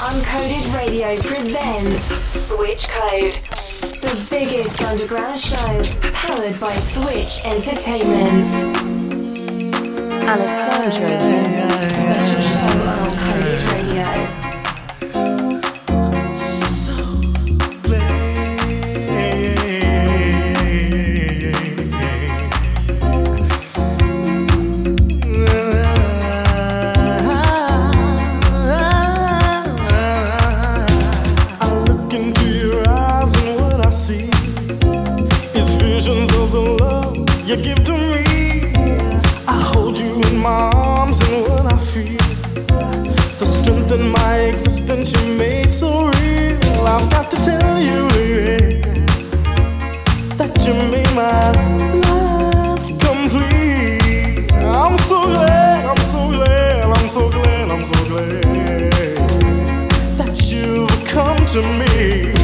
Uncoded Radio presents Switch Code, the biggest underground show powered by Switch Entertainment. Alessandro special show to me.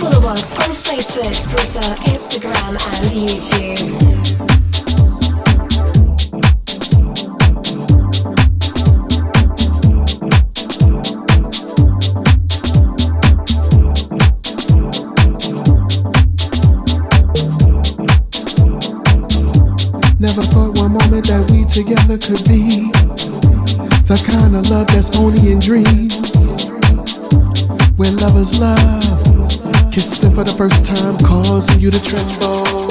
Follow us on Facebook, Twitter, Instagram, and YouTube. Never thought one moment that we together could be the kind of love that's only in dreams. Where lovers love, kissing for the first time, causing you to tremble.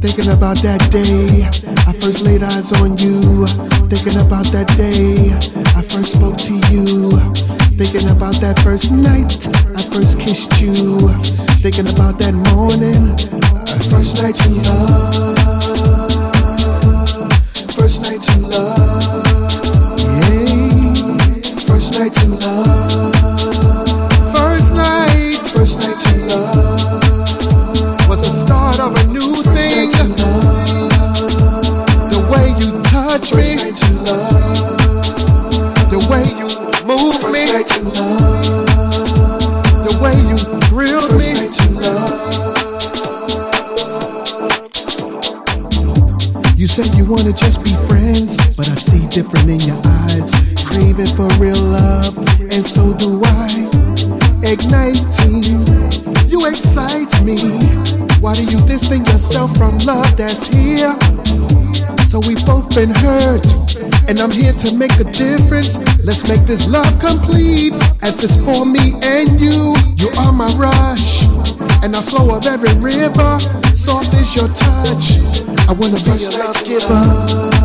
Thinking about that day I first laid eyes on you. Thinking about that day I first spoke to you. Thinking about that first night I first kissed you. Thinking about that morning First night to love. First night to love. Yeah. First night to love. Different in your eyes. Craving for real love, and so do I. Igniting, you excite me. Why do you distance yourself from love that's here? So we've both been hurt, and I'm here to make a difference. Let's make this love complete, as it's for me and you. You are my rush, and the flow of every river. Soft is your touch. I wanna be your love giver.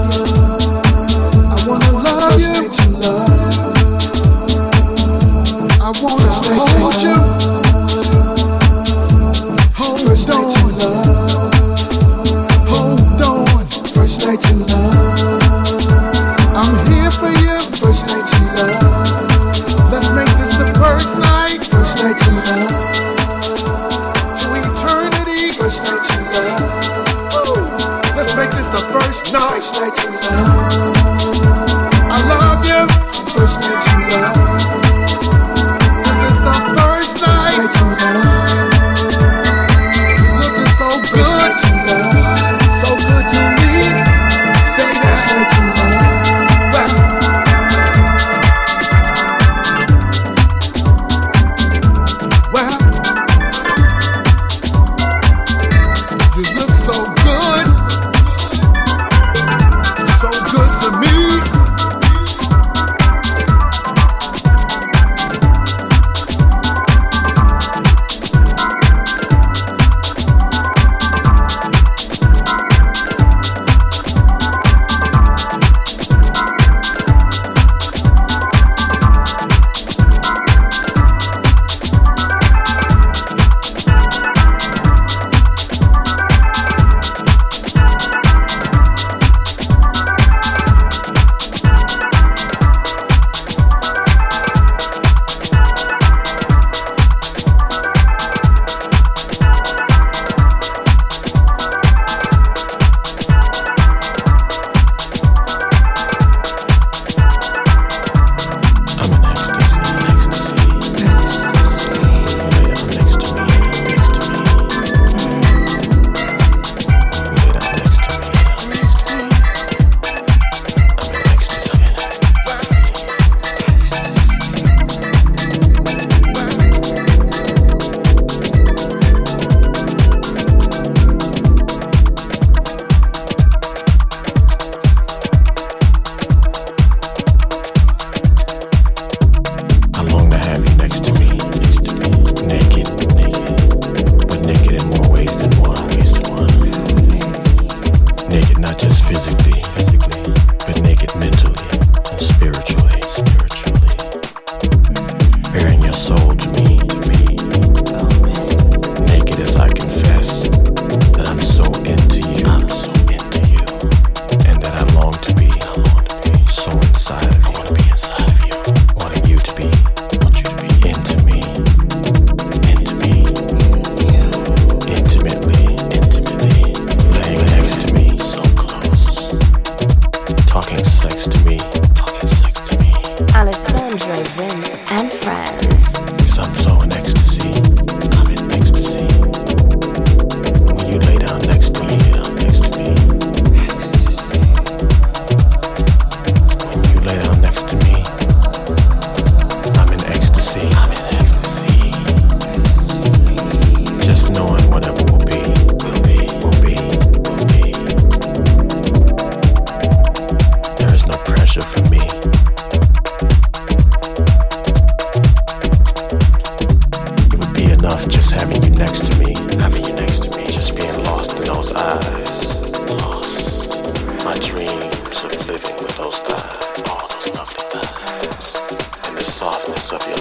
up your